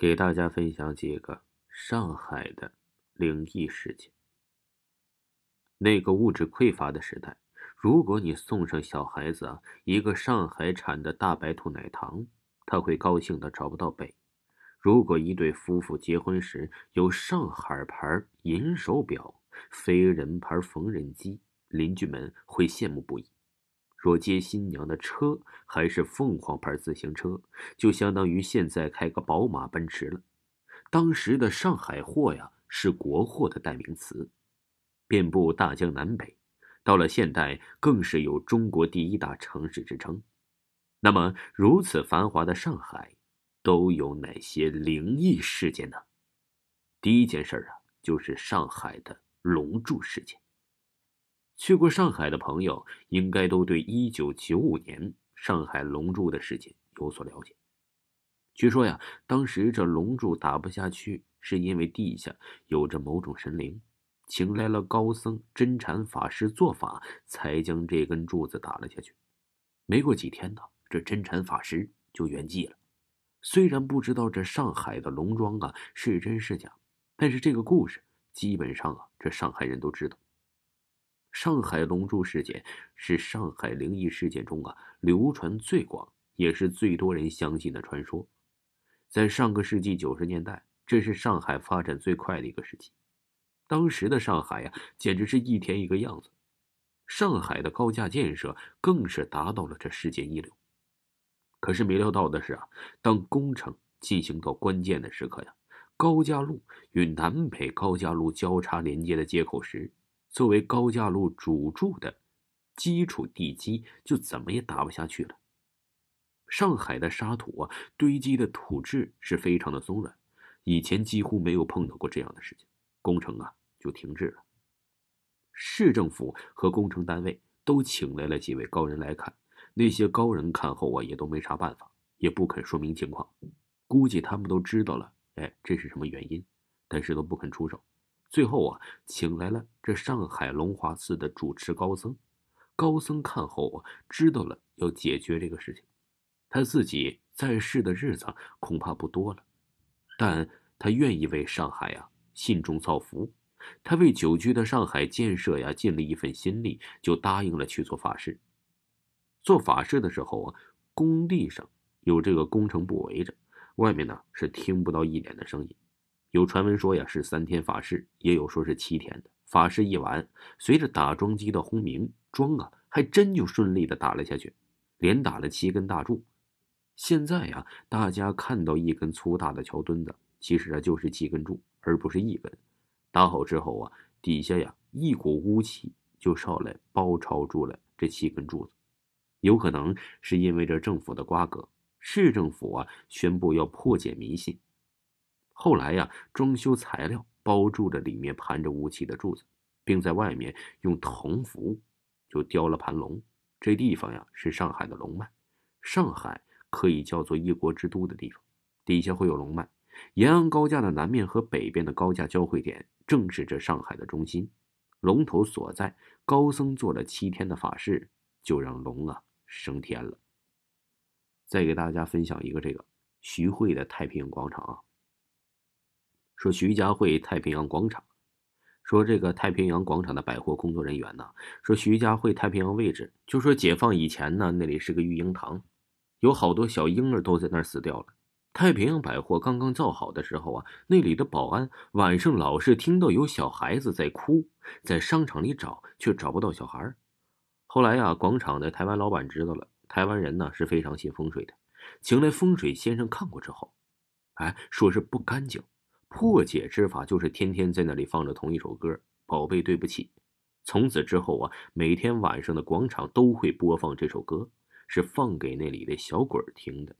给大家分享几个上海的灵异事件。那个物质匮乏的时代，如果你送上小孩子啊一个上海产的大白兔奶糖，他会高兴的找不到北；如果一对夫妇结婚时有上海牌银手表、飞人牌缝纫机，邻居们会羡慕不已。若接新娘的车还是凤凰牌自行车，就相当于现在开个宝马、奔驰了。当时的上海货呀，是国货的代名词，遍布大江南北。到了现代，更是有中国第一大城市之称。那么，如此繁华的上海，都有哪些灵异事件呢？第一件事啊，就是上海的龙柱事件。去过上海的朋友，应该都对一九九五年上海龙柱的事情有所了解。据说呀，当时这龙柱打不下去，是因为地下有着某种神灵，请来了高僧真禅法师做法，才将这根柱子打了下去。没过几天呢，这真禅法师就圆寂了。虽然不知道这上海的龙庄啊是真是假，但是这个故事基本上啊，这上海人都知道。上海龙珠事件是上海灵异事件中啊流传最广，也是最多人相信的传说。在上个世纪九十年代，这是上海发展最快的一个时期。当时的上海呀，简直是一天一个样子。上海的高架建设更是达到了这世界一流。可是没料到的是啊，当工程进行到关键的时刻呀，高架路与南北高架路交叉连接的接口时，作为高架路主柱的基础地基，就怎么也打不下去了。上海的沙土啊，堆积的土质是非常的松软，以前几乎没有碰到过这样的事情，工程啊就停滞了。市政府和工程单位都请来了几位高人来看，那些高人看后啊，也都没啥办法，也不肯说明情况，估计他们都知道了，哎，这是什么原因，但是都不肯出手。最后啊，请来了这上海龙华寺的主持高僧。高僧看后啊，知道了要解决这个事情。他自己在世的日子恐怕不多了，但他愿意为上海啊信众造福。他为久居的上海建设呀尽了一份心力，就答应了去做法事。做法事的时候啊，工地上有这个工程部围着，外面呢是听不到一点的声音。有传闻说呀是三天法事，也有说是七天的法事。一完，随着打桩机的轰鸣，桩啊还真就顺利的打了下去，连打了七根大柱。现在呀，大家看到一根粗大的桥墩子，其实啊就是七根柱，而不是一根。打好之后啊，底下呀一股雾气就上来包抄住了这七根柱子。有可能是因为这政府的瓜葛，市政府啊宣布要破解迷信。后来呀，装修材料包住了里面盘着雾气的柱子，并在外面用铜符就雕了盘龙。这地方呀是上海的龙脉，上海可以叫做一国之都的地方，底下会有龙脉。延安高架的南面和北边的高架交汇点正是这上海的中心，龙头所在。高僧做了七天的法事，就让龙啊升天了。再给大家分享一个这个徐汇的太平洋广场啊。说徐家汇太平洋广场，说这个太平洋广场的百货工作人员呢，说徐家汇太平洋位置，就说解放以前呢，那里是个育婴堂，有好多小婴儿都在那儿死掉了。太平洋百货刚刚造好的时候啊，那里的保安晚上老是听到有小孩子在哭，在商场里找却找不到小孩。后来呀，广场的台湾老板知道了，台湾人呢是非常信风水的，请来风水先生看过之后，哎，说是不干净。破解之法就是天天在那里放着同一首歌，《宝贝对不起》。从此之后啊，每天晚上的广场都会播放这首歌，是放给那里的小鬼听的。